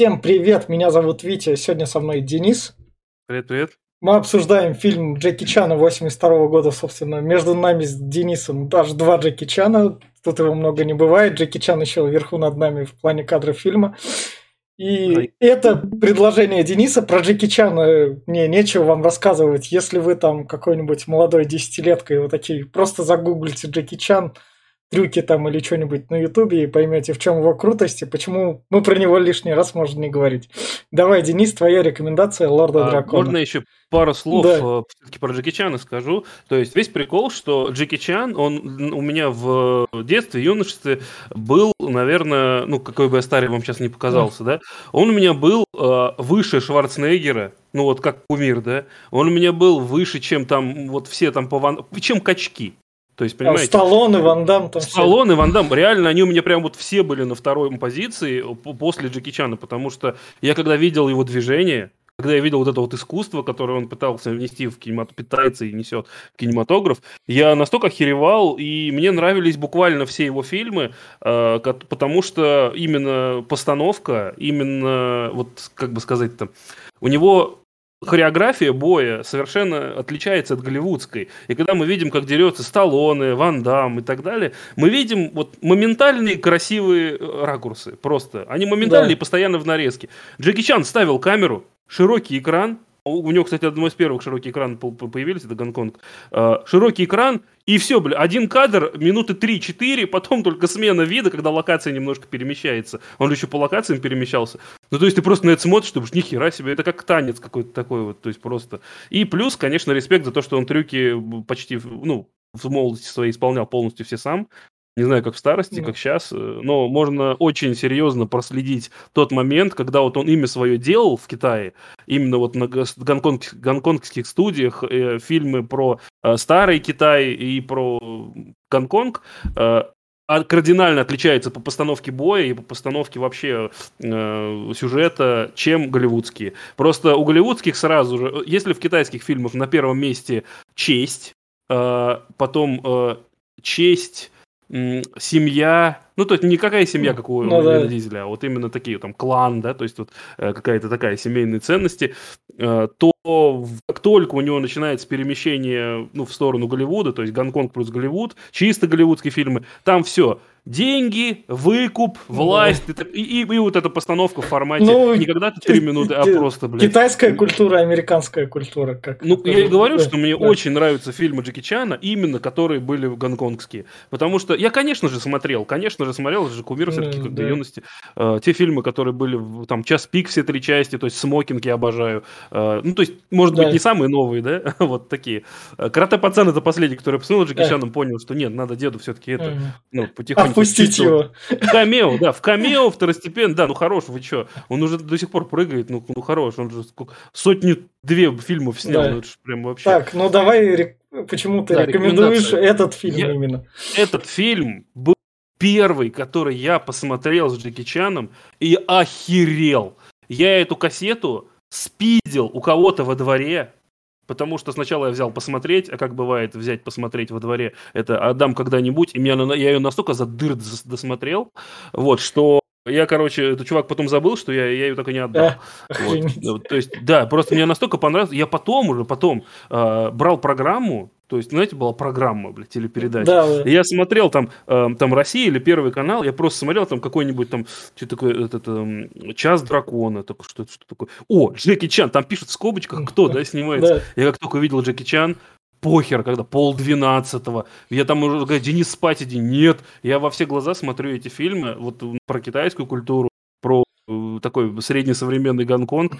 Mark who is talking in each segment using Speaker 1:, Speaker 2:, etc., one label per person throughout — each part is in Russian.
Speaker 1: Всем привет, меня зовут Витя, сегодня со мной Денис.
Speaker 2: Привет, привет.
Speaker 1: Мы обсуждаем фильм Джеки Чана 82 года, собственно. Между нами с Денисом даже два Джеки Чана. Тут его много не бывает. Джеки Чан еще вверху над нами в плане кадров фильма. И Ой. это предложение Дениса про Джеки Чана мне нечего вам рассказывать. Если вы там какой-нибудь молодой десятилетка и вот такие, просто загуглите Джеки Чан – трюки там или что-нибудь на Ютубе и поймете, в чем его крутость и почему мы про него лишний раз можно не говорить. Давай, Денис, твоя рекомендация Лорда а, Дракона.
Speaker 2: Можно еще пару слов да. Э, все-таки про Джеки Чана скажу. То есть весь прикол, что Джеки Чан, он у меня в детстве, юношестве был, наверное, ну, какой бы я старый вам сейчас не показался, да, он у меня был э, выше Шварценеггера, ну вот как кумир, да, он у меня был выше, чем там вот все там по ван... чем качки. То есть,
Speaker 1: понимаете? А Сталлоне, Ван Дам там
Speaker 2: Сталлоне, Ван Дам, реально, они у меня прям вот все были на второй позиции после Джеки Чана, потому что я когда видел его движение, когда я видел вот это вот искусство, которое он пытался внести в кинематограф, питается и несет в кинематограф, я настолько охеревал, и мне нравились буквально все его фильмы, э, потому что именно постановка, именно, вот как бы сказать-то, у него хореография боя совершенно отличается от голливудской. И когда мы видим, как дерется Сталлоне, Ван Дам и так далее, мы видим вот моментальные красивые э, ракурсы. Просто. Они моментальные да. и постоянно в нарезке. Джеки Чан ставил камеру, широкий экран, у него, кстати, одной из первых широкий экран появились, это Гонконг. А, широкий экран, и все, бля, один кадр, минуты 3-4, потом только смена вида, когда локация немножко перемещается. Он еще по локациям перемещался. Ну, то есть ты просто на это смотришь, ты ни хера себе, это как танец какой-то такой вот, то есть просто. И плюс, конечно, респект за то, что он трюки почти, ну, в молодости своей исполнял полностью все сам. Не знаю, как в старости, mm. как сейчас, э, но можно очень серьезно проследить тот момент, когда вот он имя свое делал в Китае, именно вот на гонконг, гонконгских студиях, э, фильмы про э, старый Китай и про Гонконг, э, кардинально отличается по постановке боя и по постановке вообще э, сюжета, чем голливудские. Просто у голливудских сразу же, если в китайских фильмах на первом месте честь, э, потом э, честь семья, ну, то есть никакая семья, как у ну, да. Дизеля, а вот именно такие, там, клан, да, то есть вот э, какая-то такая семейные ценности, э, то как только у него начинается перемещение, ну, в сторону Голливуда, то есть Гонконг плюс Голливуд, чисто голливудские фильмы, там все, деньги, выкуп, власть да. и, и, и вот эта постановка в формате ну, не когда-то три минуты, а просто,
Speaker 1: блядь. Китайская культура, американская культура. Как
Speaker 2: ну, я и говорю, да, что мне да. очень нравятся фильмы Джеки Чана, именно которые были гонконгские. Потому что я, конечно же, смотрел, конечно же, смотрел, это же кумир все-таки, mm, да. юности. Э, те фильмы, которые были, там, «Час пик» все три части, то есть «Смокинг» я обожаю. Э, ну, то есть, может да. быть, не самые новые, да, вот такие. Э, «Карате пацан» — это последний, который я посмотрел Джеки Чаном, понял, что нет, надо деду все-таки это, mm. ну, потихоньку
Speaker 1: Отпустить его.
Speaker 2: В камео, да, в камео второстепенно, да, ну хорош, вы что? Он уже до сих пор прыгает, ну, ну хорош, он же сколько, сотню-две фильмов снял, да. ну это же прям вообще.
Speaker 1: Так, ну давай, почему ты да, рекомендуешь этот фильм я, именно?
Speaker 2: Этот фильм был первый, который я посмотрел с Джеки Чаном и охерел. Я эту кассету спидел у кого-то во дворе, Потому что сначала я взял посмотреть, а как бывает взять посмотреть во дворе, это отдам когда-нибудь, и меня, я ее настолько за дыр досмотрел, вот, что я, короче, этот чувак потом забыл, что я, я ее так и не отдал. вот. То есть, да, просто мне настолько понравилось. Я потом уже, потом э, брал программу, то есть, знаете, была программа, блядь, телепередача. Да, да. Я смотрел там, э, там Россия или Первый канал, я просто смотрел там какой-нибудь там, что такое, это, это, Час дракона, так, что, что такое. О, Джеки Чан, там пишут в скобочках, кто, да, снимается. Да. Я как только увидел Джеки Чан, похер, когда пол двенадцатого. Я там уже говорю, Денис, спать иди. Нет, я во все глаза смотрю эти фильмы, вот про китайскую культуру, э, такой среднесовременный Гонконг.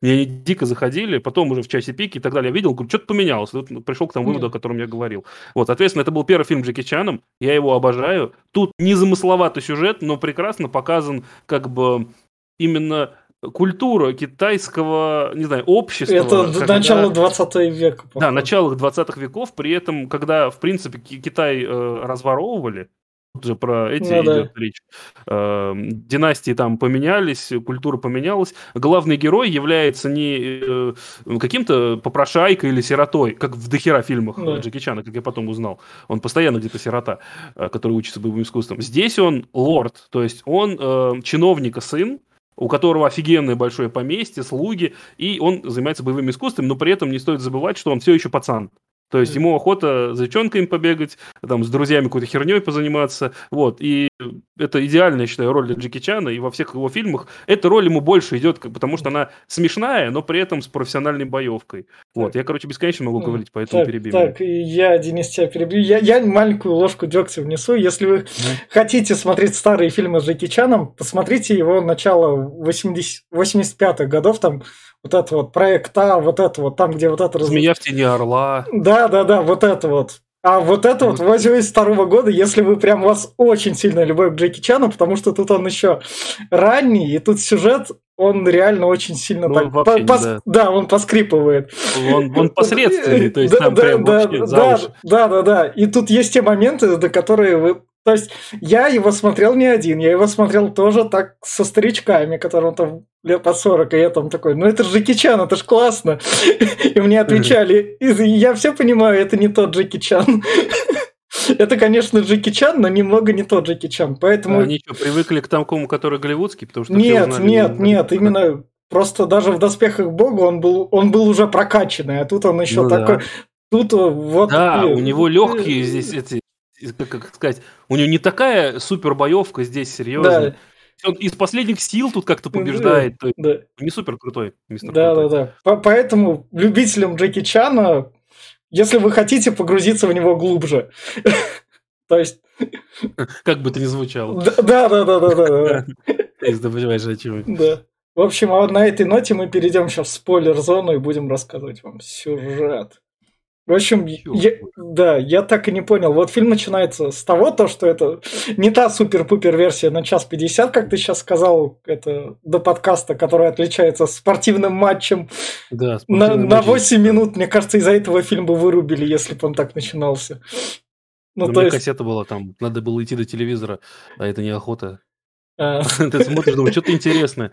Speaker 2: Мне они дико заходили, потом уже в часе пики и так далее. Я видел, говорю, что-то поменялось. Тут пришел к тому выводу, о котором я говорил. Вот, соответственно, это был первый фильм Джеки Чаном. Я его обожаю. Тут незамысловатый сюжет, но прекрасно показан как бы именно культура китайского, не знаю, общества.
Speaker 1: Это когда... начало 20 века.
Speaker 2: Походу. Да, начало 20 веков, при этом, когда, в принципе, Китай э, разворовывали, тут же про эти ну, идет да. речь, э, династии там поменялись, культура поменялась, главный герой является не э, каким-то попрошайкой или сиротой, как в дохера фильмах да. Джеки Чана, как я потом узнал. Он постоянно где-то сирота, э, который учится боевым искусством. Здесь он лорд, то есть он э, чиновника сын, у которого офигенное большое поместье, слуги, и он занимается боевыми искусствами, но при этом не стоит забывать, что он все еще пацан. То есть ему охота за девчонками побегать, там, с друзьями какой-то херней позаниматься. Вот. И это идеальная, я считаю, роль для Джеки Чана. И во всех его фильмах эта роль ему больше идет, потому что она смешная, но при этом с профессиональной боевкой. Вот. Я, короче, бесконечно могу говорить, поэтому
Speaker 1: так,
Speaker 2: перебью.
Speaker 1: Так, я, Денис, тебя перебью. Я, я маленькую ложку дегтя внесу. Если вы да. хотите смотреть старые фильмы с Джеки Чаном, посмотрите его начало 80, 85-х годов, там вот это вот проект А, вот это вот, там, где вот это...
Speaker 2: Змея в тени орла.
Speaker 1: Да, да, да, вот это вот. А вот это вот 82 года, если вы прям вас очень сильно любовь к Джеки Чану, потому что тут он еще ранний, и тут сюжет, он реально очень сильно ну, так... Вообще, пос, да. да, он поскрипывает.
Speaker 2: Он, он посредственный, то есть да, там да, прям да, вообще
Speaker 1: да, да, да, да. И тут есть те моменты, до которые вы то есть я его смотрел не один, я его смотрел тоже так со старичками, которым там лет по 40, и я там такой, ну это же Джеки Чан, это ж классно. И мне отвечали, я все понимаю, это не тот Джеки Чан. Это, конечно, Джеки Чан, но немного не тот Джеки Чан, поэтому...
Speaker 2: Они что, привыкли к тому, который голливудский? Потому что
Speaker 1: нет, нет, нет, именно просто даже в «Доспехах Бога» он был, он был уже прокачанный, а тут он еще ну, такой... Да. Тут вот...
Speaker 2: Да, у него легкие здесь эти как, как сказать, у него не такая супер боевка здесь, серьезно. Да. Он из последних сил тут как-то побеждает. Да, да. Не супер крутой,
Speaker 1: мистер. Да, крутой. да, да. Поэтому любителям Джеки Чана, если вы хотите погрузиться в него глубже, то есть...
Speaker 2: Как бы это ни звучало.
Speaker 1: Да, да, да, да, да.
Speaker 2: Если ты понимаешь, о чем.
Speaker 1: Да. В общем, а на этой ноте мы перейдем сейчас в спойлер-зону и будем рассказывать вам сюжет. В общем, я, да, я так и не понял. Вот фильм начинается с того, то, что это не та супер-пупер версия на час 50, как ты сейчас сказал, это до подкаста, которая отличается спортивным матчем да, на, на 8 минут. Мне кажется, из-за этого фильм бы вырубили, если бы он так начинался.
Speaker 2: Ну, то есть... кассета была там, надо было идти до телевизора, а это не охота. А. Ты смотришь, думаешь, что-то интересное.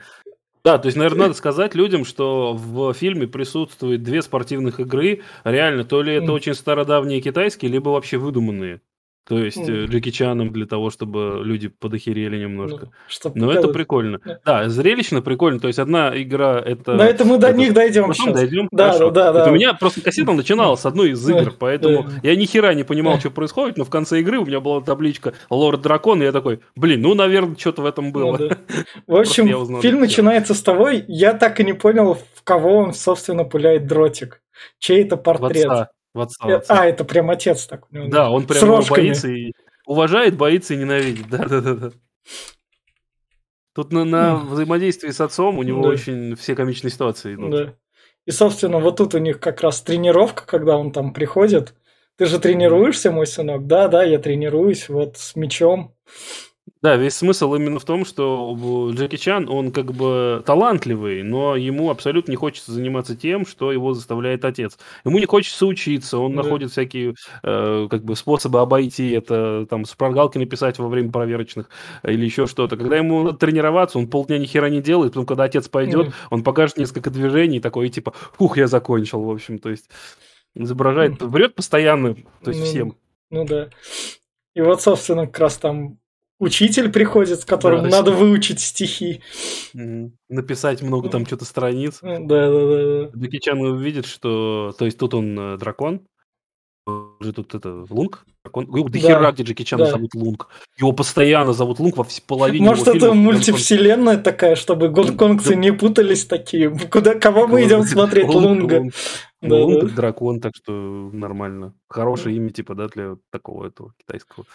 Speaker 2: Да, то есть, наверное, надо сказать людям, что в фильме присутствует две спортивных игры. Реально, то ли это очень стародавние китайские, либо вообще выдуманные. То есть mm. Джеки Чаном для того, чтобы люди подохерели немножко. Ну, чтобы Но это прикольно. Да, зрелищно прикольно. То есть одна игра это...
Speaker 1: Да, это мы до них дойдем
Speaker 2: Потом сейчас. дойдем. Да, да, да, да. у меня просто кассета начинала с одной из игр, поэтому я ни хера не понимал, что происходит, но в конце игры у меня была табличка Лорд Дракон, и я такой, блин, ну, наверное, что-то в этом было. Ну,
Speaker 1: да. В общем, фильм начинается с того, я так и не понял, в кого он, собственно, пуляет дротик. Чей это портрет? В отца. В отца. А, это прям отец так.
Speaker 2: Да, он прям его боится и уважает, боится и ненавидит. Да, да, да, да. Тут на, на взаимодействии с отцом у него да. очень все комичные ситуации идут. Да.
Speaker 1: И, собственно, вот тут у них как раз тренировка, когда он там приходит. Ты же тренируешься, мой сынок? Да, да, я тренируюсь вот с мечом.
Speaker 2: Да, весь смысл именно в том, что Джеки Чан, он как бы талантливый, но ему абсолютно не хочется заниматься тем, что его заставляет отец. Ему не хочется учиться, он да. находит всякие э, как бы способы обойти это, там, с прогалки написать во время проверочных или еще что-то. Когда ему надо тренироваться, он полдня ни хера не делает, потом, когда отец пойдет, да. он покажет несколько движений, такой, типа, фух, я закончил, в общем, то есть изображает, врет постоянно, то есть
Speaker 1: ну,
Speaker 2: всем.
Speaker 1: Ну да. И вот, собственно, как раз там учитель приходит, с которым да, надо выучить стихи.
Speaker 2: Написать много там что-то страниц.
Speaker 1: Да, да, да.
Speaker 2: да. Джеки Чан увидит, что... То есть тут он э, дракон, же тут это Лунг. Он, да, да хера, где Джеки Чана да. зовут Лунг. Его постоянно зовут Лунг во всей половине
Speaker 1: Может, это фильмов, мультивселенная он... такая, чтобы гонконгцы да. не путались такие. Куда, кого мы идем смотреть? Лунга. Лунг,
Speaker 2: да, Лунг да. дракон, так что нормально. Хорошее имя, типа, да, для такого этого китайского.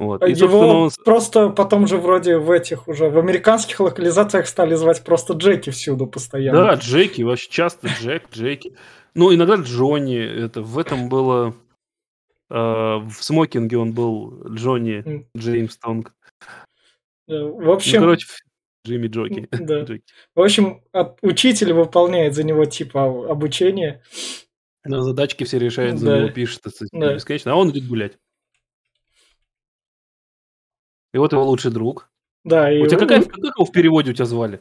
Speaker 1: Вот. И, Его он... просто потом же вроде в этих уже, в американских локализациях стали звать просто Джеки всюду постоянно.
Speaker 2: Да, Джеки, вообще часто Джек, Джеки. Ну, иногда Джонни, это в этом было... Э, в смокинге он был Джонни. Джеймс Тонг.
Speaker 1: В общем... Ну,
Speaker 2: короче, Джимми Джоки.
Speaker 1: Да. Джеки. В общем, от, учитель выполняет за него типа обучение.
Speaker 2: На задачки все решает, за да. него пишет, это да. бесконечно, а он идет гулять. И вот его лучший друг.
Speaker 1: Да,
Speaker 2: и... У тебя какая, как его в переводе у тебя звали?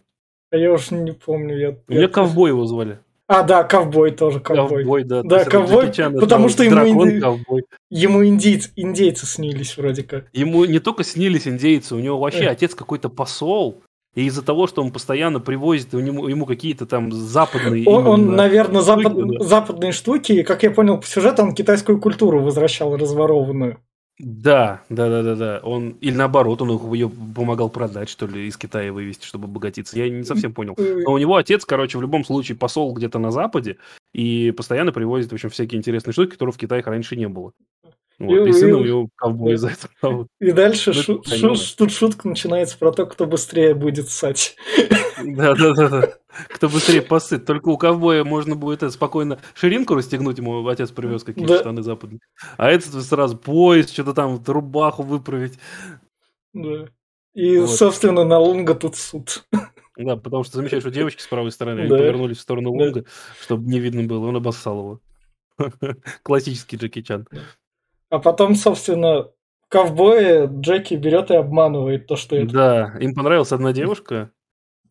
Speaker 1: А я уж не помню. Я,
Speaker 2: у меня ковбой его звали.
Speaker 1: А, да, ковбой тоже, ковбой.
Speaker 2: Ковбой, да.
Speaker 1: Да, ковбой, потому что ему, дракон, ковбой. ему индейцы, индейцы снились вроде как.
Speaker 2: Ему не только снились индейцы, у него вообще отец какой-то посол, и из-за того, что он постоянно привозит ему, ему какие-то там западные...
Speaker 1: Он, он наверное, запад, да. западные штуки, и, как я понял по сюжету, он китайскую культуру возвращал разворованную.
Speaker 2: Да, да, да, да, да. Он или наоборот, он ее помогал продать, что ли, из Китая вывести, чтобы обогатиться. Я не совсем понял. Но у него отец, короче, в любом случае посол где-то на Западе и постоянно привозит, в общем, всякие интересные штуки, которых в Китае раньше не было. Вот, и, и сын у него ковбой за это.
Speaker 1: И дальше ну, шу, шу, тут шутка начинается про то, кто быстрее будет ссать.
Speaker 2: Да, да, да, да. Кто быстрее посыт. Только у ковбоя можно будет это, спокойно ширинку расстегнуть, ему отец привез какие-то да. штаны западные. А этот сразу пояс, что-то там, рубаху выправить.
Speaker 1: Да. И, вот. собственно, на Лунга тут суд.
Speaker 2: Да, потому что замечаешь, что девочки с правой стороны, они повернулись в сторону Лунга, да. чтобы не видно было, он обоссал его. Классический Джеки Чан.
Speaker 1: А потом, собственно, ковбои Джеки берет и обманывает то, что это.
Speaker 2: Да, им понравилась одна девушка,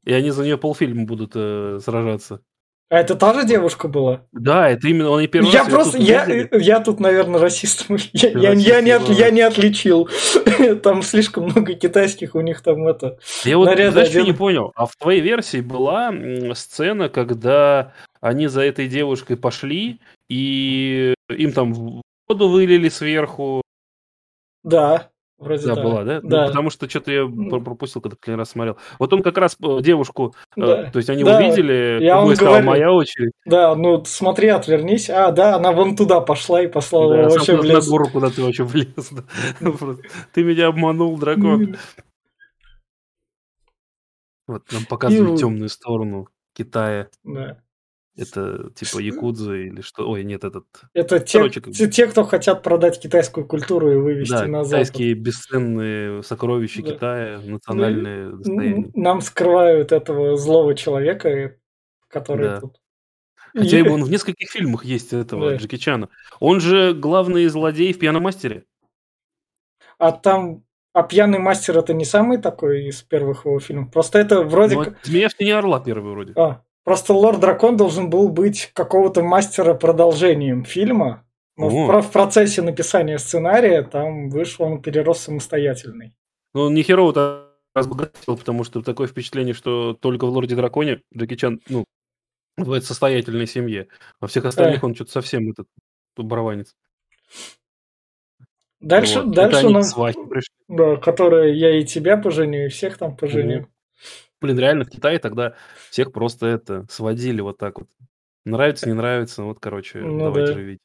Speaker 2: и они за нее полфильма будут э, сражаться.
Speaker 1: А это та же девушка была?
Speaker 2: Да, это именно он и первый
Speaker 1: я раз просто, я, я тут, наверное, расист. Я, я, я, не, от, я не отличил. Там слишком много китайских у них там это.
Speaker 2: Я вот, знаешь, что не понял? А в твоей версии была сцена, когда они за этой девушкой пошли, и им там воду вылили сверху.
Speaker 1: Да, вроде
Speaker 2: да. была, да? Ну, да. Ну, потому что что-то я пропустил, когда последний раз смотрел. Вот он как раз э, девушку, э, да. то есть они да. увидели,
Speaker 1: я он
Speaker 2: сказал, моя очередь.
Speaker 1: Да, ну смотри, отвернись. А, да, она вон туда пошла и послала да, вообще в лес.
Speaker 2: на гору, куда ты вообще влез. Ты меня обманул, дракон. Вот нам показывают темную сторону Китая.
Speaker 1: Да.
Speaker 2: Это типа якудза или что? Ой, нет, этот...
Speaker 1: Это те, Короче, те, те, кто хотят продать китайскую культуру и вывести да, на
Speaker 2: Запад. китайские бесценные сокровища да. Китая, национальные ну,
Speaker 1: достояния. Нам скрывают этого злого человека, который да. тут...
Speaker 2: Хотя и... он в нескольких фильмах есть этого, да. Джеки Чана. Он же главный злодей в «Пьяном мастере».
Speaker 1: А там а пьяный мастер это не самый такой из первых его фильмов. Просто это вроде
Speaker 2: ну, как. Змея в тени орла первый вроде.
Speaker 1: А, Просто Лорд Дракон должен был быть какого-то мастера продолжением фильма. Но в, в процессе написания сценария там вышел он перерос самостоятельный.
Speaker 2: Ну, он не херово разбогател, потому что такое впечатление, что только в Лорде Драконе Джеки Чан, ну, в состоятельной семье. Во всех остальных э. он что-то совсем этот барабанец.
Speaker 1: Дальше, вот. дальше у нас, да, которые я и тебя поженю, и всех там поженю. Угу.
Speaker 2: Блин, реально в Китае тогда всех просто это сводили вот так вот. Нравится, не нравится, вот, короче, ну, давайте да. живите.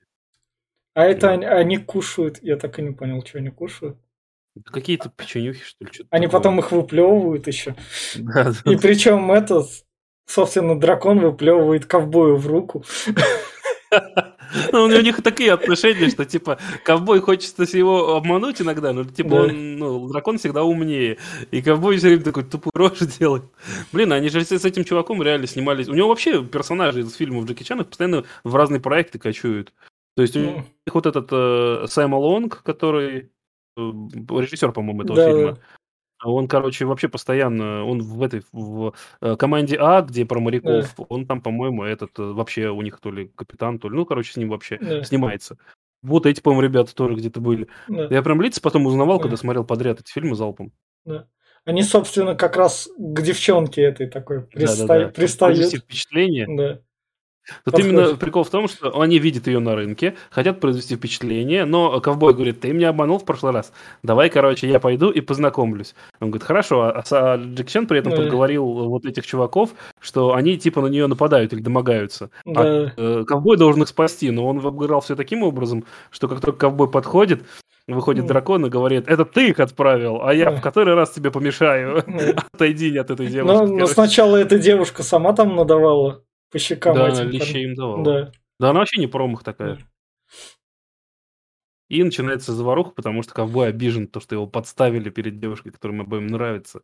Speaker 1: А это они, они кушают, я так и не понял, что они кушают.
Speaker 2: Какие-то печенюхи, что ли, что-то
Speaker 1: Они такое. потом их выплевывают еще. Да, да. И причем этот, собственно, дракон выплевывает ковбою в руку.
Speaker 2: Ну, у них такие отношения, что, типа, ковбой хочется его обмануть иногда, но, типа, он, ну, дракон всегда умнее. И ковбой все время такой тупую рожу делает. Блин, они же с этим чуваком реально снимались. У него вообще персонажи из фильмов Джеки Чана постоянно в разные проекты кочуют. То есть у ну. них вот этот э, Сэм Лонг, который э, режиссер, по-моему, этого фильма. А он, короче, вообще постоянно, он в этой в э, команде А, где про моряков, да. он там, по-моему, этот э, вообще у них то ли капитан, то ли, ну, короче, с ним вообще да. снимается. Вот эти, по-моему, ребята тоже где-то были. Да. Я прям лица потом узнавал, да. когда смотрел подряд эти фильмы залпом.
Speaker 1: Да. Они, собственно, как раз к девчонке этой такой приста... да, да, да. пристают.
Speaker 2: впечатление. Да. Тут Подходит. именно прикол в том, что они видят ее на рынке, хотят произвести впечатление, но ковбой говорит, ты меня обманул в прошлый раз, давай, короче, я пойду и познакомлюсь. Он говорит, хорошо, а, а Джек Чен при этом да. подговорил вот этих чуваков, что они типа на нее нападают или домогаются. А, да. А э, ковбой должен их спасти, но он обыграл все таким образом, что как только ковбой подходит, Выходит дракон и говорит, это ты их отправил, а я в который раз тебе помешаю. Отойди от этой девушки.
Speaker 1: Но, но сначала эта девушка сама там надавала по щекам
Speaker 2: да, этим. Да, им давала. Да. да, она вообще не промах такая. И начинается заваруха, потому что ковбой обижен, то, что его подставили перед девушкой, которая ему обоим нравится.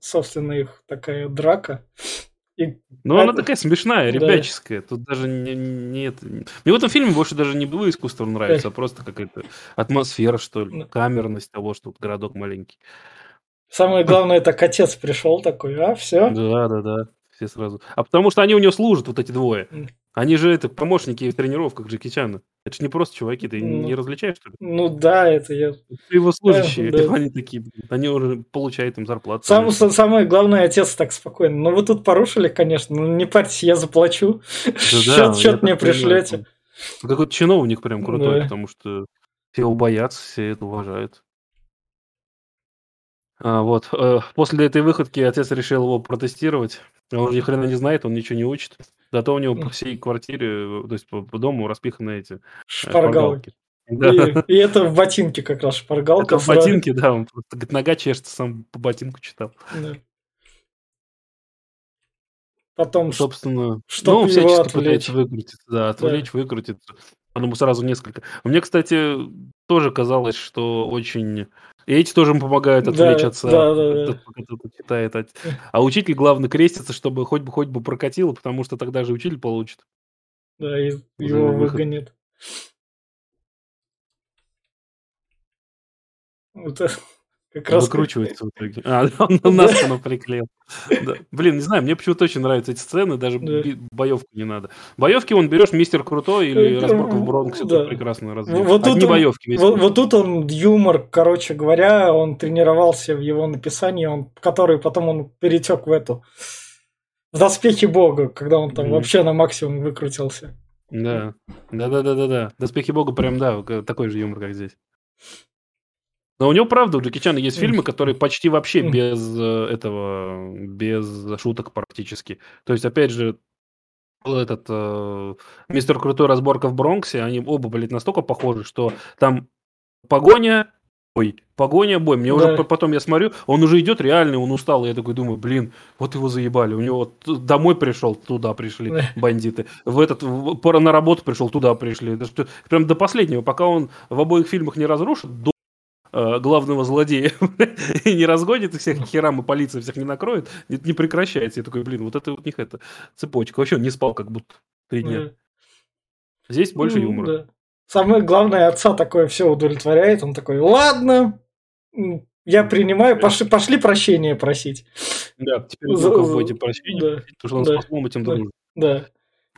Speaker 1: Собственно, их такая драка.
Speaker 2: И... Ну, она такая смешная, ребяческая. Да. Тут даже не, не это... Мне в этом фильме больше даже не было искусства нравится, а просто какая-то атмосфера, что ли, камерность того, что тут городок маленький.
Speaker 1: Самое главное, это отец пришел такой, а, все?
Speaker 2: Да, да, да все сразу. А потому что они у него служат, вот эти двое. Они же это помощники в тренировках Джеки Чана. Это же не просто чуваки, ты
Speaker 1: Ну.
Speaker 2: не различаешь, что ли?
Speaker 1: Ну да, это я...
Speaker 2: Его служащие,
Speaker 1: да.
Speaker 2: они такие, они уже получают им зарплату.
Speaker 1: Сам,
Speaker 2: конечно.
Speaker 1: са- самое главное, отец так спокойно. Ну вы тут порушили, конечно, ну не парьтесь, я заплачу.
Speaker 2: Да-да,
Speaker 1: Счет, счет мне пришлете.
Speaker 2: Какой-то чиновник прям крутой,
Speaker 1: Да.
Speaker 2: потому что все его боятся, все это уважают. А, вот. э, После этой выходки отец решил его протестировать. Он ни хрена не знает, он ничего не учит. Зато у него по всей квартире, э, то есть по, по дому распиханы эти э,
Speaker 1: Шпаргалки.
Speaker 2: Да.
Speaker 1: И, и это в ботинке как раз шпаргалка.
Speaker 2: Это в ботинке, да, он просто говорит, нога чешется, сам по ботинку читал.
Speaker 1: Да. Потом
Speaker 2: Собственно,
Speaker 1: чтоб
Speaker 2: ну, всячески
Speaker 1: отвлечь.
Speaker 2: пытается выкрутиться, да, отвлечь, выкрутиться. Он ему сразу несколько. Мне, кстати, тоже казалось, что очень... И эти тоже ему помогают
Speaker 1: Да,
Speaker 2: отвлечь
Speaker 1: да, да, да.
Speaker 2: читает. А- А учитель, главное, крестится, чтобы хоть бы хоть бы прокатило, потому что тогда же учитель получит.
Speaker 1: да, и его выгонят. Вот это как раз
Speaker 2: Выкручивается в итоге. А, он на спину приклеил. Да. Блин, не знаю, мне почему-то очень нравятся эти сцены, даже
Speaker 1: Да.
Speaker 2: боевку не надо. Боевки он берешь мистер Крутой или
Speaker 1: Э,
Speaker 2: разборка в Бронксе,
Speaker 1: да.
Speaker 2: тут прекрасно разве.
Speaker 1: Вот тут
Speaker 2: Одни
Speaker 1: он-
Speaker 2: боевки
Speaker 1: Вот, вот тут он юмор, короче говоря, он тренировался в его написании, он, который потом он перетек в эту в доспехи бога, когда он там
Speaker 2: Мгм.
Speaker 1: вообще на максимум выкрутился.
Speaker 2: Да, да, да, да, да, да. Доспехи Бога прям, да, такой же юмор, как здесь. Но у него, правда, у Джеки Чана есть фильмы, которые почти вообще без э, этого, без шуток практически. То есть, опять же, этот э, Мистер Крутой разборка в Бронксе, они оба, блядь, настолько похожи, что там погоня, бой, погоня, бой. Мне уже
Speaker 1: Да.
Speaker 2: по- потом я смотрю, он уже идет реальный, он устал, и я такой думаю, блин, вот его заебали. У него домой пришел, туда пришли
Speaker 1: Да.
Speaker 2: бандиты. В этот пора на работу пришел, туда пришли. Прям до последнего, пока он в обоих фильмах не разрушит до э, главного злодея и не разгонит их всех херам, и полиция всех не накроет, это не прекращается. Я такой, блин, вот это вот у них это цепочка. Вообще он не спал как будто три дня. Здесь больше юмора.
Speaker 1: да. Самое главное, отца такое все удовлетворяет. Он такой, ладно, я принимаю, пошли, пошли прощения просить.
Speaker 2: Да, теперь
Speaker 1: За-
Speaker 2: будете прощения,
Speaker 1: да,
Speaker 2: просить, потому что он
Speaker 1: да,
Speaker 2: с послом этим
Speaker 1: да.
Speaker 2: дружит.
Speaker 1: Да.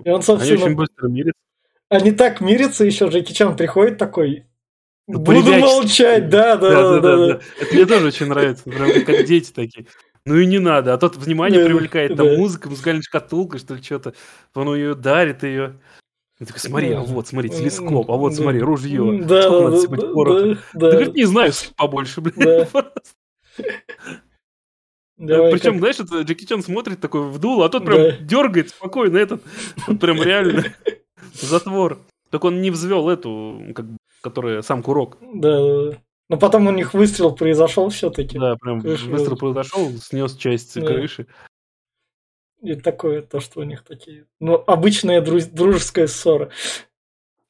Speaker 1: И он,
Speaker 2: Они
Speaker 1: собственно,
Speaker 2: очень быстро мирятся.
Speaker 1: они так мирятся, еще Джеки Чан приходит такой, буду молчать, да, да, да, да, да.
Speaker 2: Это мне тоже очень нравится. Прям как- дети такие. Ну и не надо. А тот внимание привлекает. Там музыка, музыкальная шкатулка, что ли, что-то. Он ее дарит ее. И такой, смотри, а вот, смотри, телескоп, а вот, смотри, ружье.
Speaker 1: Да,
Speaker 2: Сколько
Speaker 1: да,
Speaker 2: надо
Speaker 1: да,
Speaker 2: сыпать
Speaker 1: да,
Speaker 2: пороха?
Speaker 1: да,
Speaker 2: говорит, не знаю, побольше, блин.
Speaker 1: Да. Давай
Speaker 2: Причем,
Speaker 1: как-
Speaker 2: знаешь, это Джеки Чан смотрит такой в дуло, а тот прям
Speaker 1: Да.
Speaker 2: дергает спокойно этот. Вот прям реально затвор. Так он не взвел эту, как бы, которая сам курок.
Speaker 1: Да, да, да. Но потом у них выстрел произошел все-таки.
Speaker 2: Да, прям
Speaker 1: Крыша
Speaker 2: быстро
Speaker 1: вот.
Speaker 2: произошел, снес часть
Speaker 1: Да.
Speaker 2: крыши.
Speaker 1: И такое, то, что у них такие. Ну, обычная друз- дружеская ссора.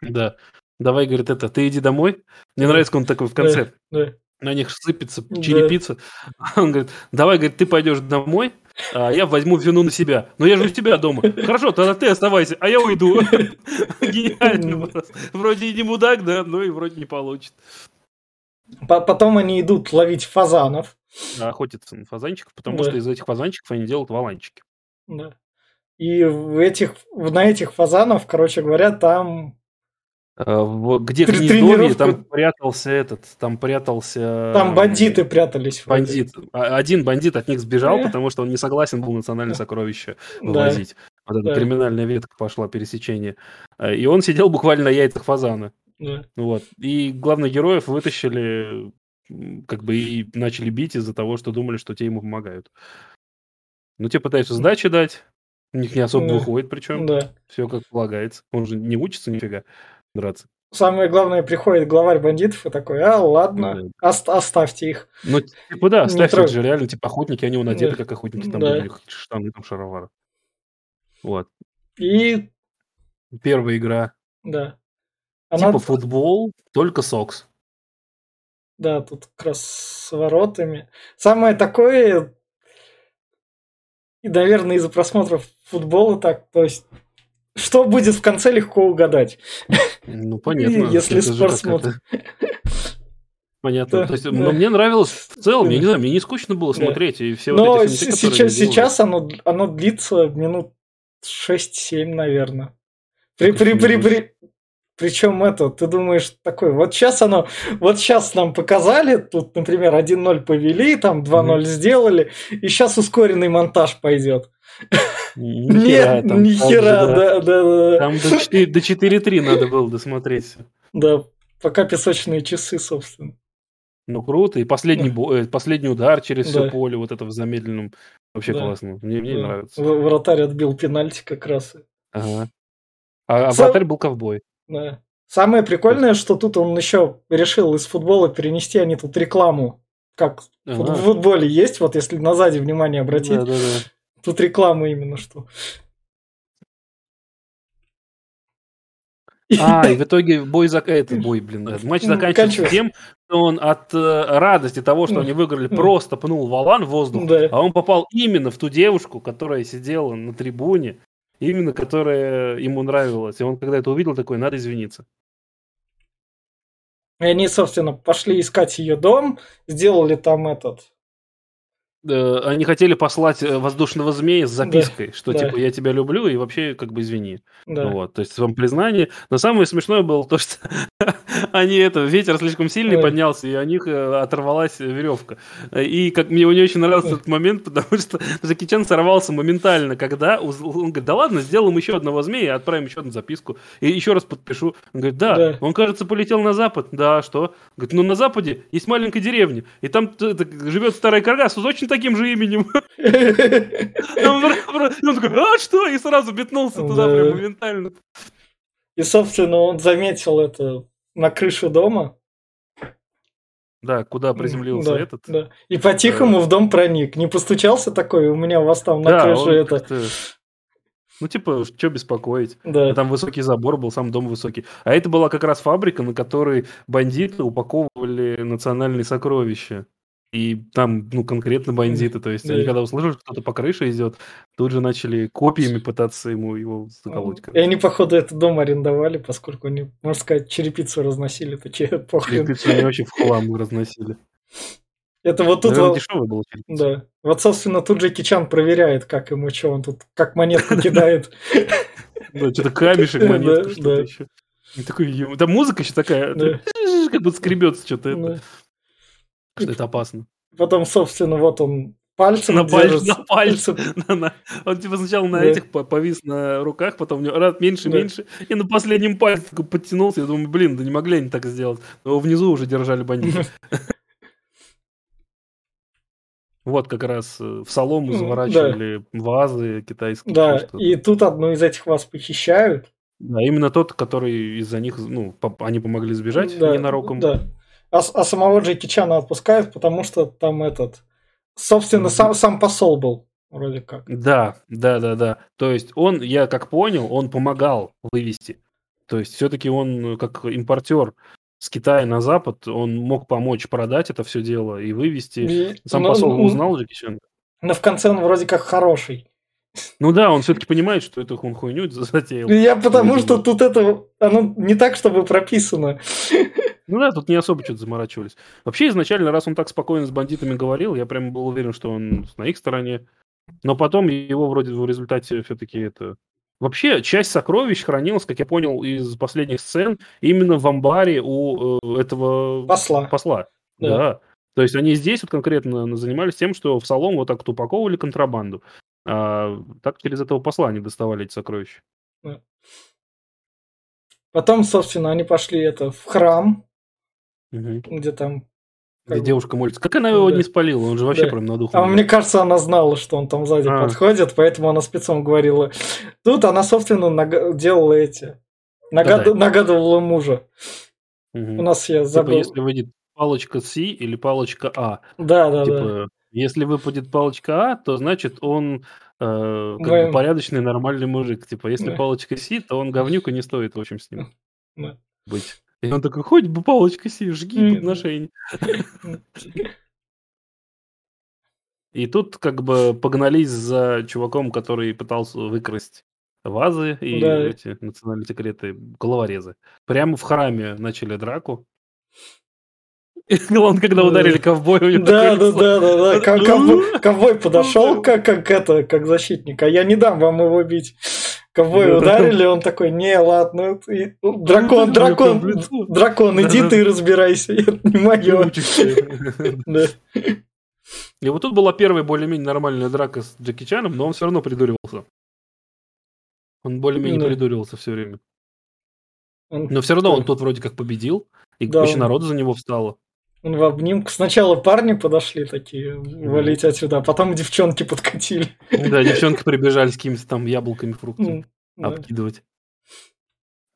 Speaker 2: Да. Давай, говорит, это, ты иди домой. Мне нравится, как он такой в конце.
Speaker 1: Да.
Speaker 2: На них сыпется,
Speaker 1: Да.
Speaker 2: черепица. Он говорит, давай, говорит, ты пойдешь домой, а я возьму вину на себя. Но я же у тебя дома. Хорошо, тогда ты оставайся, а я уйду. Гениально. Вроде и не мудак, да, но и вроде не получит.
Speaker 1: По- Потом они идут ловить фазанов.
Speaker 2: А Охотятся на фазанчиков, потому
Speaker 1: Да.
Speaker 2: что из этих фазанчиков они делают валанчики.
Speaker 1: Да. И в этих, на этих фазанов, короче говоря, там,
Speaker 2: Где
Speaker 1: Тр-
Speaker 2: гнездовье, там прятался этот, там прятался...
Speaker 1: там бандиты прятались.
Speaker 2: Бандит. А- Один бандит от них сбежал,
Speaker 1: Э.
Speaker 2: потому что он не согласен был национальное сокровище
Speaker 1: Да.
Speaker 2: вывозить. Вот эта
Speaker 1: Да.
Speaker 2: криминальная ветка пошла, пересечение. И он сидел буквально на яйцах фазана.
Speaker 1: Да.
Speaker 2: Вот. И главных героев вытащили, как бы и начали бить из-за того, что думали, что те ему помогают. Ну, те пытаются сдачи дать. У них не особо
Speaker 1: Да.
Speaker 2: выходит, причем.
Speaker 1: Да.
Speaker 2: Все как полагается. Он же не учится нифига драться.
Speaker 1: Самое главное, приходит главарь бандитов и такой, а, ладно,
Speaker 2: Да.
Speaker 1: ост- оставьте их.
Speaker 2: Ну, типа, да,
Speaker 1: трогай.
Speaker 2: это же реально, типа, охотники, они вон одеты,
Speaker 1: Да.
Speaker 2: как охотники, там
Speaker 1: Да.
Speaker 2: у них штаны, там шаровары. Вот.
Speaker 1: И,
Speaker 2: Первая игра.
Speaker 1: да. Она,
Speaker 2: Типа футбол, только сокс.
Speaker 1: да, тут как раз с воротами. Самое такое, и, наверное, из-за просмотров футбола так, то есть, что будет в конце, легко угадать.
Speaker 2: Ну, понятно.
Speaker 1: Если спортсмен.
Speaker 2: это. Понятно.
Speaker 1: Да,
Speaker 2: То есть,
Speaker 1: да.
Speaker 2: но мне нравилось в целом, я
Speaker 1: Да.
Speaker 2: не знаю, мне не скучно было
Speaker 1: Да.
Speaker 2: смотреть. И все
Speaker 1: Но
Speaker 2: вот эти которые
Speaker 1: сейчас, сейчас оно, оно длится минут 6-7, наверное. При, при, при, при, Причем это, ты думаешь, такой, вот сейчас оно, вот сейчас нам показали, тут, например, 1-0 повели, там 2-0 mm сделали, и сейчас ускоренный монтаж пойдет. Нет, ни хера, да, да, да.
Speaker 2: Там до 4-3 надо было досмотреть.
Speaker 1: Да, пока песочные часы, собственно.
Speaker 2: Ну, круто. И последний, э, последний удар через все поле, вот это в замедленном. Вообще классно. Мне, мне нравится.
Speaker 1: Вратарь отбил пенальти как раз.
Speaker 2: Ага. А, а вратарь был ковбой.
Speaker 1: Да. Самое прикольное, что тут он еще решил из футбола перенести, они тут рекламу, как ага. в футболе есть, вот если на сзади внимание обратить, да, да, да. Тут реклама именно что.
Speaker 2: А, и в итоге бой за этот бой, блин, матч заканчивается тем, что он от э, радости того, что они выиграли, просто пнул валан в воздух, да. а он попал именно в ту девушку, которая сидела на трибуне, именно которая ему нравилась. И он, когда это увидел, такой, надо извиниться.
Speaker 1: И они, собственно, пошли искать ее дом, сделали там этот
Speaker 2: они хотели послать э, воздушного змея с запиской, да, что да. типа я тебя люблю и вообще как бы извини. Да. Вот, то есть вам признание. Но самое смешное было то, что они это ветер слишком сильный да. поднялся и у них э, оторвалась веревка. И как мне не очень нравился этот момент, потому что Джеки Чан сорвался моментально, когда он говорит, да ладно, сделаем еще одного змея, отправим еще одну записку и еще раз подпишу. Он говорит, да, да. он кажется полетел на запад. Да, что? Говорит, ну на западе есть маленькая деревня и там живет старый каргас с очень таким же именем. Он такой, а что? И сразу метнулся туда прям моментально.
Speaker 1: И, собственно, он заметил это на крыше дома.
Speaker 2: Да, куда приземлился
Speaker 1: да,
Speaker 2: этот.
Speaker 1: Да. И по-тихому в дом проник. Не постучался такой, у меня у вас там на да, крыше это...
Speaker 2: Ну, типа, что беспокоить? Да. Там высокий забор был, сам дом высокий. А это была как раз фабрика, на которой бандиты упаковывали национальные сокровища. И там, ну, конкретно бандиты. То есть они когда услышали, что кто-то по крыше идет, тут же начали копиями пытаться ему его заколоть.
Speaker 1: И они, походу, этот дом арендовали, поскольку они, можно сказать, черепицу разносили. Такие
Speaker 2: похрен. Черепицу они вообще в хлам разносили.
Speaker 1: Это вот тут... Наверное, дешевый был Да. Вот, собственно, тут Джеки Чан проверяет, как ему что, он тут как монетку кидает.
Speaker 2: Да, что-то камешек, монетку, что-то еще. Такой, там музыка еще такая, как будто скребется что-то что это опасно.
Speaker 1: Потом, собственно, вот он пальцем
Speaker 2: на, паль... на на. Он типа сначала на да. этих повис на руках, потом у него раз меньше, да. меньше, и на последнем пальце подтянулся. Я думаю, блин, да не могли они так сделать. Но внизу уже держали бандиты. Вот как раз э, в солому заворачивали вазы китайские.
Speaker 1: Да, и тут одну из этих ваз похищают.
Speaker 2: Да, именно тот, который из-за них, ну, они помогли сбежать да, ненароком.
Speaker 1: Да. А, а самого Джеки Чана отпускают, потому что там этот... Собственно, mm-hmm. сам, сам посол был, вроде как.
Speaker 2: Да, да, да, да. То есть он, я как понял, он помогал вывести. То есть все-таки он как импортер с Китая на Запад, он мог помочь продать это все дело и вывести. И, Сам но, посол узнал Джеки Чан.
Speaker 1: Но в конце он вроде как хороший.
Speaker 2: Ну да, он все-таки понимает, что это он хуйню затеял.
Speaker 1: Я потому что тут это, оно не так, чтобы прописано.
Speaker 2: Ну да, тут не особо что-то заморачивались. Вообще, изначально, раз он так спокойно с бандитами говорил, я прям был уверен, что он на их стороне. Но потом его вроде в результате все-таки это... Вообще, часть сокровищ хранилась, как я понял, из последних сцен именно в амбаре у э, этого
Speaker 1: посла.
Speaker 2: посла. Да. да. То есть они здесь вот конкретно занимались тем, что в Солом вот так вот упаковывали контрабанду. А так через этого посла они доставали эти сокровища.
Speaker 1: Потом, собственно, они пошли это в храм, угу. где там
Speaker 2: где девушка молится. Как она его да. не спалила? Он же вообще да. прям на духе.
Speaker 1: А мне кажется, она знала, что он там сзади а. подходит, поэтому она спецом говорила. Тут она, собственно, наг... делала эти. Нагад... Да, да. Нагадывала мужа. Угу. У нас я типа, забыл.
Speaker 2: Типа, если выйдет палочка С или палочка А.
Speaker 1: Да, да, типа, да.
Speaker 2: Если выпадет палочка А, то значит он э, как бы порядочный, нормальный мужик. Типа, если да. палочка Си, то он говнюк и не стоит, в общем, с ним да. быть. И он такой, хоть бы палочка Си, жги подношение. И тут как бы погнались за чуваком, который пытался выкрасть вазы и да. эти национальные секреты, головорезы. Прямо в храме начали драку. Он когда ударили ковбой, у него
Speaker 1: Да, да, да, да, да. Ковбой подошел как, как это, как защитник, а я не дам вам его бить. Ковбой ударили, он такой, не, ладно, ну, дракон, дракон, дракон, иди ты разбирайся, это не мое.
Speaker 2: Да. И вот тут была первая более-менее нормальная драка с Джеки Чаном, но он все равно придуривался. Он более-менее
Speaker 1: Да.
Speaker 2: придуривался все время. Но все равно он тут вроде как победил, и
Speaker 1: Да,
Speaker 2: куча
Speaker 1: он-
Speaker 2: народу за него встала.
Speaker 1: Он в обнимку. Сначала парни подошли такие, валить отсюда, а потом девчонки подкатили.
Speaker 2: Да, девчонки прибежали с какими-то там яблоками, фруктами
Speaker 1: да.
Speaker 2: обкидывать.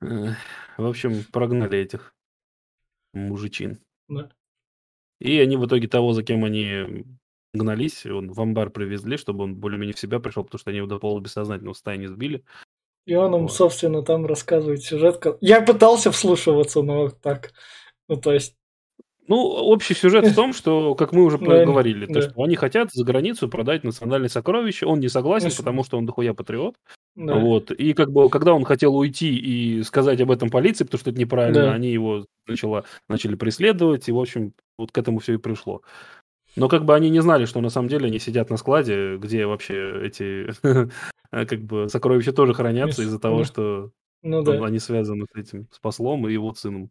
Speaker 2: Э, В общем, прогнали этих мужичин.
Speaker 1: Да.
Speaker 2: И они в итоге того, за кем они гнались, он в амбар привезли, чтобы он более-менее в себя пришел, потому что они его до полубессознательного состояния сбили.
Speaker 1: И он им,
Speaker 2: Вот.
Speaker 1: собственно, там рассказывает сюжет. Я пытался вслушиваться, но так. Ну, то есть,
Speaker 2: Ну, общий сюжет в том, что, как мы уже
Speaker 1: Да,
Speaker 2: говорили, то, что они хотят за границу продать национальные сокровища, он не согласен, потому что он дохуя патриот.
Speaker 1: да.
Speaker 2: Вот. И как бы, когда он хотел уйти и сказать об этом полиции, потому что это неправильно,
Speaker 1: Да.
Speaker 2: они его начало, начали преследовать, и, в общем, вот к этому все и пришло. Но как бы они не знали, что на самом деле они сидят на складе, где вообще эти как бы сокровища тоже хранятся из-за того, что
Speaker 1: Ну да.
Speaker 2: они связаны с этим, с послом и его сыном.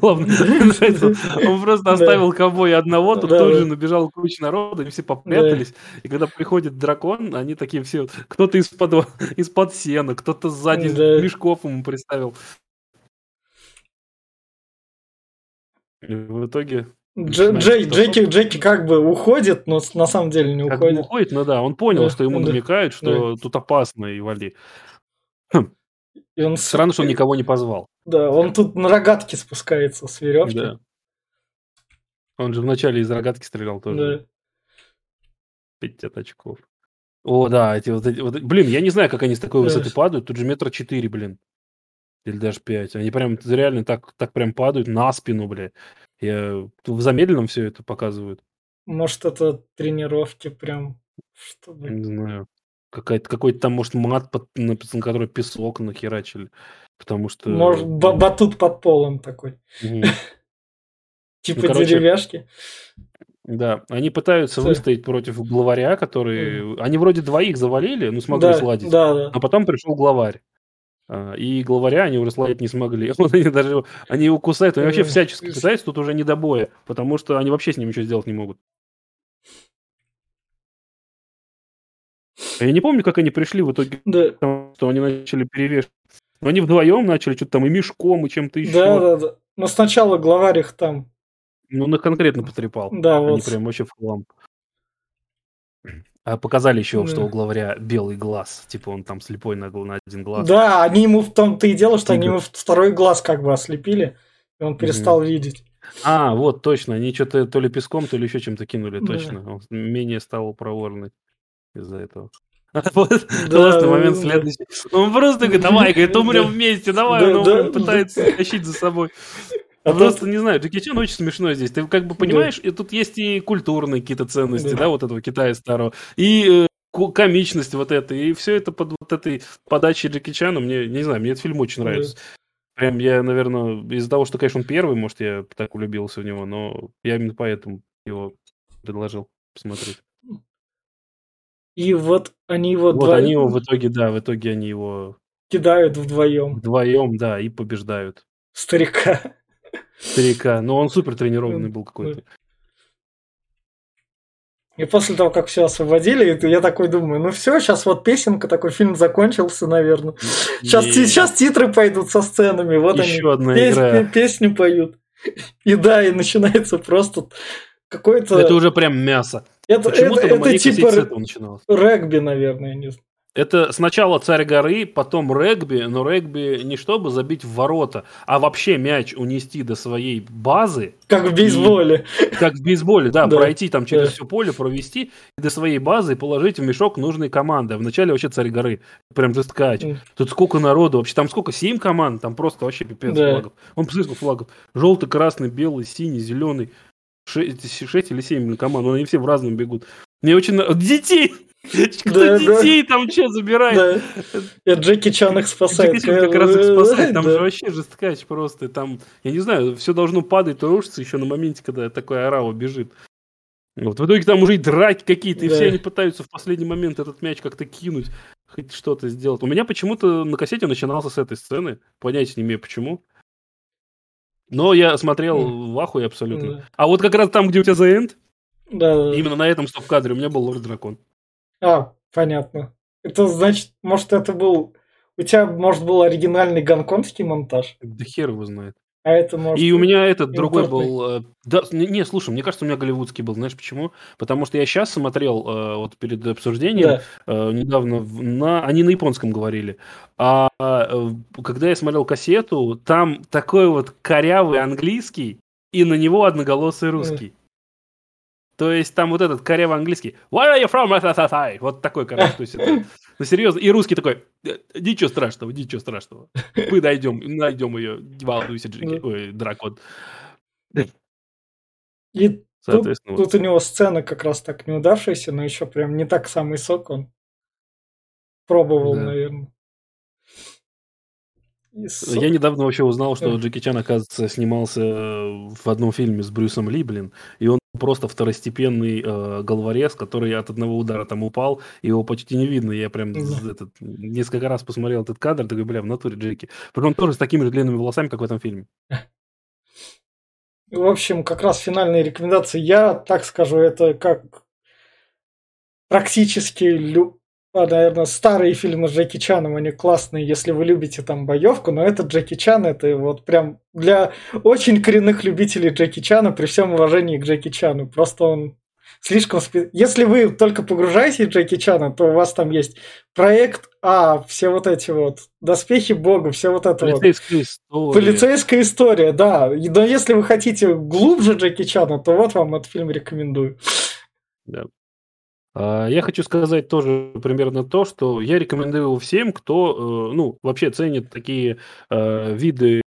Speaker 2: Главное, он просто оставил ковбоя одного, тут
Speaker 1: да.
Speaker 2: же набежал куча народа, и все попрятались. И когда приходит дракон, они такие все, кто-то из-под из-под сена, кто-то сзади мешков ему приставил. И в итоге
Speaker 1: Джей-. Джеки, Джеки как бы уходит, но на самом деле не
Speaker 2: как бы
Speaker 1: уходит.
Speaker 2: уходит, ну да, он понял, что ему намекают, что тут опасно, и вали.
Speaker 1: И он,
Speaker 2: Странно, что он никого не позвал.
Speaker 1: Да, он тут на рогатке спускается с веревки.
Speaker 2: Да. Он же вначале из рогатки стрелял тоже.
Speaker 1: Да.
Speaker 2: 50 очков. О, да, эти вот, эти вот- Блин, я не знаю, как они с такой
Speaker 1: Да.
Speaker 2: высоты падают. Тут же метра четыре, блин. Или даже пять. Они прям реально так, так прям падают на спину, бля. Я... В замедленном все это показывают.
Speaker 1: Может, это тренировки прям, чтобы...
Speaker 2: Не знаю. Какая-то, какой-то там, может, мат, под, на, на который песок нахерачили. Потому что...
Speaker 1: Может, ба- батут под полом такой. Типа
Speaker 2: Ну, короче,
Speaker 1: деревяшки.
Speaker 2: Да, они пытаются
Speaker 1: Да.
Speaker 2: выстоять против главаря, который... Они вроде двоих завалили, ну, смогли
Speaker 1: Да,
Speaker 2: сладить.
Speaker 1: да, да.
Speaker 2: А потом пришел главарь. А, И главаря они уже сладить не смогли. Вот они даже они его кусают, они вообще всячески пытаются, тут уже не до боя, потому что они вообще с ним ничего сделать не могут. Я не помню, как они пришли в итоге,
Speaker 1: Да,
Speaker 2: что они начали перевешивать. Но они вдвоем начали что-то там и мешком, и чем-то еще.
Speaker 1: да, да, да. Но сначала главарь их там,
Speaker 2: Ну, он их конкретно потрепал.
Speaker 1: да,
Speaker 2: Они
Speaker 1: вот.
Speaker 2: прям вообще в хлам. А показали еще, что
Speaker 1: Да.
Speaker 2: у главаря белый глаз. Типа он там слепой на, на один глаз.
Speaker 1: Да, они ему в том-то и дело, что они
Speaker 2: Тигр.
Speaker 1: ему второй глаз как бы ослепили, и он перестал видеть.
Speaker 2: А, вот, точно. Они что-то то ли песком, то ли еще чем-то кинули,
Speaker 1: Да.
Speaker 2: точно. Он менее стал проворный из-за этого. Вот,
Speaker 1: Да,
Speaker 2: классный момент
Speaker 1: да.
Speaker 2: следующий. Он просто говорит, давай, говорит, умрем
Speaker 1: Да.
Speaker 2: вместе, давай,
Speaker 1: Да,
Speaker 2: он
Speaker 1: да,
Speaker 2: пытается тащить за собой.
Speaker 1: А
Speaker 2: Просто не знаю, Джеки Чан очень смешной здесь. Ты как бы понимаешь, и тут есть и культурные какие-то ценности,
Speaker 1: Да.
Speaker 2: да, вот этого Китая старого, и э, комичность вот эта, и все это под вот этой подачей Джеки Чана, мне, не знаю, мне этот фильм очень
Speaker 1: Да.
Speaker 2: нравится. Прям я, наверное, из-за того, что, конечно, он первый, может, я так влюбился в него, но я именно поэтому его предложил посмотреть.
Speaker 1: И вот они его
Speaker 2: Вот
Speaker 1: два-
Speaker 2: они его в итоге, да, в итоге они его
Speaker 1: кидают вдвоем
Speaker 2: вдвоем, да, и побеждают.
Speaker 1: старика.
Speaker 2: Старика. Но он супер тренированный был какой-то.
Speaker 1: И после того, как все освободили, я такой думаю, ну все, сейчас вот песенка, такой фильм закончился, наверное. Сейчас,
Speaker 2: Не.
Speaker 1: сейчас титры пойдут со сценами, вот
Speaker 2: Еще
Speaker 1: они
Speaker 2: одна
Speaker 1: пес-
Speaker 2: игра.
Speaker 1: песню поют. И да, и начинается просто какой-то...
Speaker 2: Это уже прям мясо.
Speaker 1: Это,
Speaker 2: Почему-то
Speaker 1: это- это типа регби, наверное, не знаю.
Speaker 2: Это сначала царь горы, потом регби, но регби не чтобы забить в ворота, а вообще мяч унести до своей базы,
Speaker 1: Как в бейсболе.
Speaker 2: как в бейсболе, да,
Speaker 1: Да,
Speaker 2: пройти там через
Speaker 1: да.
Speaker 2: все поле, провести и до своей базы и положить в мешок нужной команды. Вначале вообще царь горы, прям жесткач.
Speaker 1: М.
Speaker 2: Тут сколько народу, вообще там сколько, семь команд, там просто вообще пипец
Speaker 1: Да.
Speaker 2: флагов. Он посмотри, флагов. Желтый, красный, белый, синий, зеленый. Шесть, шесть или семь команд, но они все в разном бегут. Мне очень... Детей! Кто
Speaker 1: Да, да.
Speaker 2: детей там что забирает?
Speaker 1: Да. Джеки Чан их спасает.
Speaker 2: Джеки Чан как раз их спасает. Там
Speaker 1: Да.
Speaker 2: же вообще жесткач просто. Там, я не знаю, все должно падать, рушиться еще на моменте, когда такой орава бежит. Вот в итоге там уже и драки какие-то, и
Speaker 1: Да.
Speaker 2: все они пытаются в последний момент этот мяч как-то кинуть, хоть что-то сделать. У меня почему-то на кассете начинался с этой сцены, понятия не имею почему. Но я смотрел
Speaker 1: М.
Speaker 2: в ахуе абсолютно. А вот как раз там, где у тебя The End,
Speaker 1: Да, да.
Speaker 2: именно на этом стоп-кадре у меня был Лорд Дракон.
Speaker 1: А, понятно. Это значит, может, это был... У тебя, может, был оригинальный гонконгский монтаж,
Speaker 2: Да хер его знает.
Speaker 1: А это, может...
Speaker 2: И у меня этот другой был... э, Да, не, слушай, мне кажется, у меня голливудский был. Знаешь почему? Потому что я сейчас смотрел, э, вот перед обсуждением,
Speaker 1: Да.
Speaker 2: э, недавно, на, они на японском говорили. А когда я смотрел кассету, там такой вот корявый английский, и на него одноголосый русский. То есть там вот этот корявый английский Where are you from? SSSI?» Вот такой, короче. То есть это, ну, серьезно. И русский такой «Э, Ничего страшного, ничего страшного. Мы найдем, найдем ее. Не волнуйся, Джеки. Ой, дракон.
Speaker 1: И тут,
Speaker 2: вот.
Speaker 1: тут у него сцена как раз так неудавшаяся, но еще прям не так самый сок он пробовал,
Speaker 2: Да.
Speaker 1: наверное. И со-
Speaker 2: Я недавно вообще узнал, что. Джеки Чан, оказывается, снимался в одном фильме с Брюсом Ли, блин, и он просто второстепенный э, головорез, который от одного удара там упал, его почти не видно. Я прям
Speaker 1: Да.
Speaker 2: этот, несколько раз посмотрел этот кадр, такой, бля, в натуре Джеки. Причем он тоже с такими же длинными волосами, как в этом фильме.
Speaker 1: В общем, как раз финальные рекомендации. Я так скажу, это как практически, лю... а, наверное, старые фильмы с Джеки Чаном, они классные, если вы любите там боевку, но этот Джеки Чан, это вот прям для очень коренных любителей Джеки Чана, при всем уважении к Джеки Чану. Просто он слишком... спе- Если вы только погружаетесь в Джеки Чана, то у вас там есть проект А, все вот эти вот доспехи Бога, все вот это вот.
Speaker 2: Полицейская история.
Speaker 1: Полицейская история, да. Но если вы хотите глубже Джеки Чана, то вот вам этот фильм рекомендую.
Speaker 2: А, Я хочу сказать тоже примерно то, что я рекомендую всем, кто, э, ну, вообще ценит такие э, виды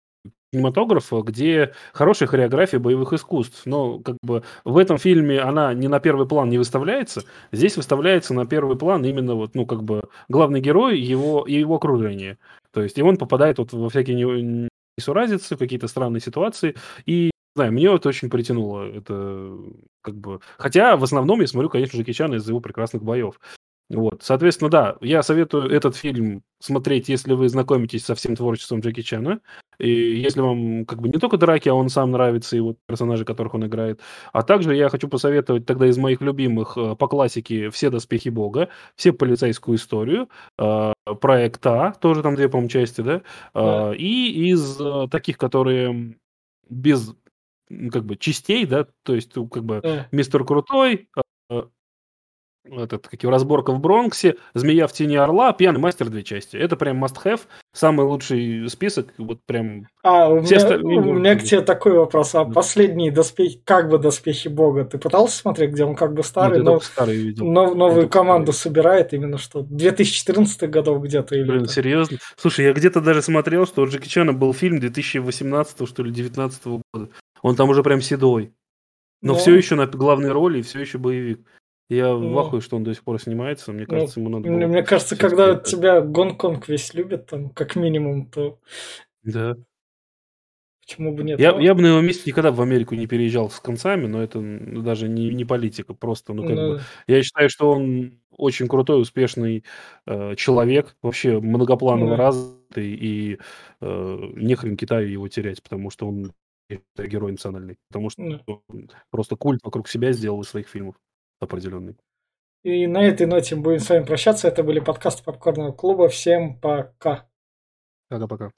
Speaker 2: кинематографа, где хорошая хореография боевых искусств. Но как бы в этом фильме она не на первый план не выставляется. Здесь выставляется на первый план именно вот, ну, как бы главный герой его, и его окружение. То есть и он попадает вот во всякие не- несуразицы, в какие-то странные ситуации. И знаю, мне это очень притянуло. Это как бы... Хотя в основном я смотрю, конечно, Джеки Чана из-за его прекрасных боев. Вот, соответственно, да, я советую этот фильм смотреть, если вы знакомитесь со всем творчеством Джеки Чана, и если вам как бы не только драки, а он сам нравится, и вот персонажи, которых он играет. А также я хочу посоветовать тогда из моих любимых э, по классике «Все доспехи Бога», «Все полицейскую историю», э, «Проект А», тоже там две, по-моему, части, да,
Speaker 1: Да.
Speaker 2: Э, и из таких, которые без как бы частей, да, то есть ну, как бы
Speaker 1: Да.
Speaker 2: Мистер Крутой, э, этот, как его, разборка в Бронксе, Змея в тени Орла, Пьяный мастер две части. Это прям must-have, самый лучший список, вот прям...
Speaker 1: А, у
Speaker 2: Все
Speaker 1: меня,
Speaker 2: остальные
Speaker 1: у
Speaker 2: можно
Speaker 1: меня к тебе такой вопрос. А
Speaker 2: Да.
Speaker 1: последние доспехи, как бы доспехи Бога, ты пытался смотреть, где он как бы старый,
Speaker 2: я
Speaker 1: но,
Speaker 2: старый видел.
Speaker 1: но- новую команду
Speaker 2: старый.
Speaker 1: собирает именно что? 2014 годов где-то или
Speaker 2: Блин,
Speaker 1: это?
Speaker 2: серьезно? Слушай, я где-то даже смотрел, что у Джеки Чана был фильм 2018 что ли, 2019 года. Он там уже прям седой. Но
Speaker 1: Ну,
Speaker 2: все еще на главной роли, и все еще боевик. Я в
Speaker 1: Ну.
Speaker 2: ахуе, что он до сих пор снимается. Мне
Speaker 1: Ну,
Speaker 2: кажется, ему надо
Speaker 1: Мне, мне кажется, когда
Speaker 2: сделать.
Speaker 1: тебя Гонконг весь любит, там, как минимум, то
Speaker 2: Да.
Speaker 1: почему бы нет?
Speaker 2: Я,
Speaker 1: Ну,
Speaker 2: я бы на его месте никогда в Америку не переезжал с концами, но это даже не, не политика, просто, ну, как
Speaker 1: ну,
Speaker 2: бы... Я считаю, что он очень крутой, успешный э, человек, вообще многопланово
Speaker 1: Да.
Speaker 2: развитый, и э, нехрен Китаю его терять, потому что он это герой национальный, потому что
Speaker 1: ну.
Speaker 2: он просто культ вокруг себя сделал из своих фильмов определенный.
Speaker 1: И на этой ноте будем с вами прощаться. Это были подкасты Попкорного клуба. Всем пока.
Speaker 2: Пока-пока.